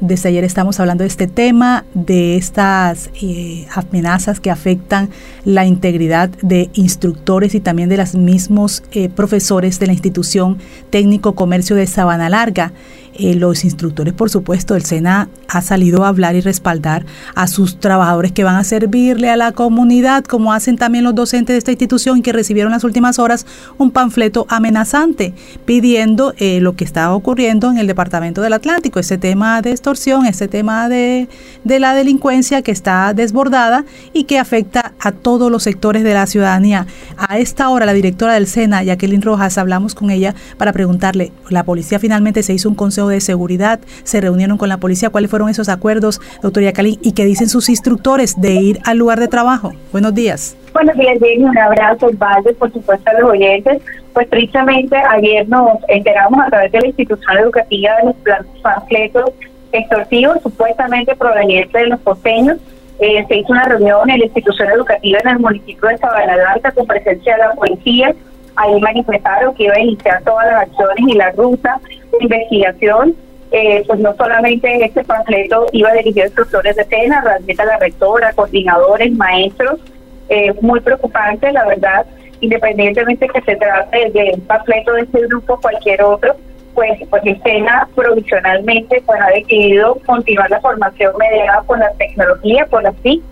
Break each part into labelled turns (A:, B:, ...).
A: Desde ayer estamos hablando de este tema, de estas eh, amenazas que afectan la integridad de instructores y también de los mismos eh, profesores de la institución técnico comercio de Sabana Larga. Eh, los instructores, por supuesto, el SENA ha salido a hablar y respaldar a sus trabajadores que van a servirle a la comunidad, como hacen también los docentes de esta institución que recibieron las últimas horas un panfleto amenazante pidiendo eh, lo que estaba ocurriendo en el Departamento del Atlántico, ese tema de extorsión, ese tema de, de la delincuencia que está desbordada y que afecta a todos los sectores de la ciudadanía. A esta hora, la directora del SENA, Jacqueline Rojas, hablamos con ella para preguntarle, la policía finalmente se hizo un consejo de seguridad, se reunieron con la policía, cuáles fueron esos acuerdos, doctor Yacalín, y qué dicen sus instructores de ir al lugar de trabajo. Buenos días.
B: Buenos días, Jenny. Un abrazo, Valde, por supuesto, a los oyentes. Pues precisamente ayer nos enteramos a través de la institución educativa de los panfletos extorsivos, supuestamente provenientes de los costeños. Eh, se hizo una reunión en la institución educativa en el municipio de Sabana con presencia de la policía. Ahí manifestaron que iba a iniciar todas las acciones y la ruta investigación, eh, pues no solamente este panfleto iba dirigido a instructores de cena, realmente a la rectora, coordinadores, maestros, eh, muy preocupante, la verdad, independientemente que se trate de un panfleto de este grupo o cualquier otro, pues, pues escena provisionalmente pues ha decidido continuar la formación mediada por la tecnología, por las TIC,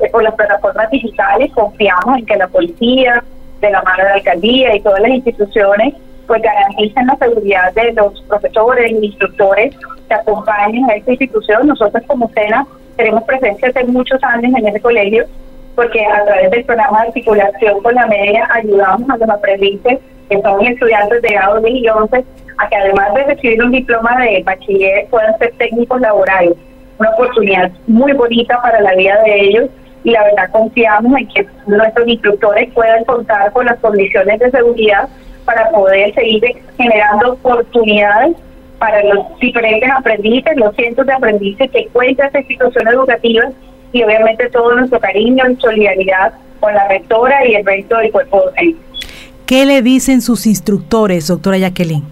B: eh, por las plataformas digitales, confiamos en que la policía, de la mano de la alcaldía y todas las instituciones pues garanticen la seguridad de los profesores instructores que acompañen a esta institución. Nosotros como SENA tenemos presencia hace muchos años en ese colegio porque a través del programa de articulación con la media ayudamos a los aprendices que son estudiantes de grado 10 y 11 a que además de recibir un diploma de bachiller puedan ser técnicos laborales. Una oportunidad muy bonita para la vida de ellos y la verdad confiamos en que nuestros instructores puedan contar con las condiciones de seguridad para poder seguir generando oportunidades para los diferentes aprendices, los cientos de aprendices que cuenta esta institución educativa y obviamente todo nuestro cariño y solidaridad con la rectora y el resto del cuerpo docente.
A: ¿Qué le dicen sus instructores, doctora Jacqueline?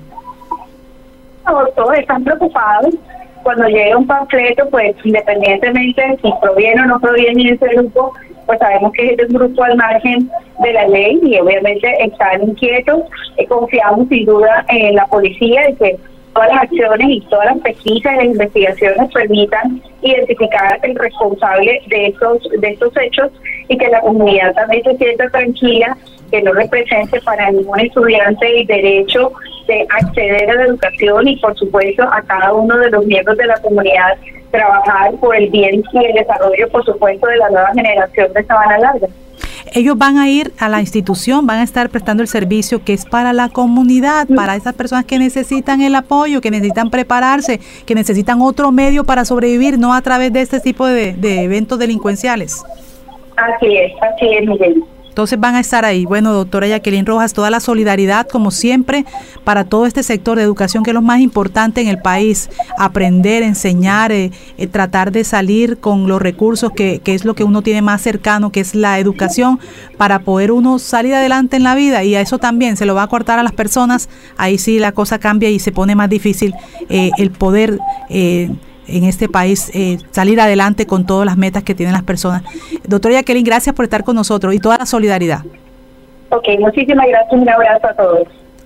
B: todos están preocupados. Cuando llega un panfleto, pues independientemente de si proviene o no proviene de ese grupo, pues sabemos que es un grupo al margen de la ley y obviamente están inquietos. Eh, confiamos sin duda en la policía y que todas las acciones y todas las pesquisas y las investigaciones permitan identificar el responsable de estos de estos hechos y que la comunidad también se sienta tranquila que no represente para ningún estudiante el derecho de acceder a la educación y por supuesto a cada uno de los miembros de la comunidad trabajar por el bien y el desarrollo, por supuesto, de la nueva generación de Sabana Larga.
A: Ellos van a ir a la institución, van a estar prestando el servicio que es para la comunidad, para esas personas que necesitan el apoyo, que necesitan prepararse, que necesitan otro medio para sobrevivir, no a través de este tipo de, de eventos delincuenciales.
B: Así es, así es, Miguel.
A: Entonces van a estar ahí. Bueno, doctora Jacqueline Rojas, toda la solidaridad, como siempre, para todo este sector de educación que es lo más importante en el país. Aprender, enseñar, eh, eh, tratar de salir con los recursos que, que es lo que uno tiene más cercano, que es la educación, para poder uno salir adelante en la vida. Y a eso también se lo va a cortar a las personas. Ahí sí la cosa cambia y se pone más difícil eh, el poder en este país eh, salir adelante con todas las metas que tienen las personas. Doctora Jacqueline, gracias por estar con nosotros y toda la solidaridad.
B: Ok, muchísimas gracias. Un abrazo a todos.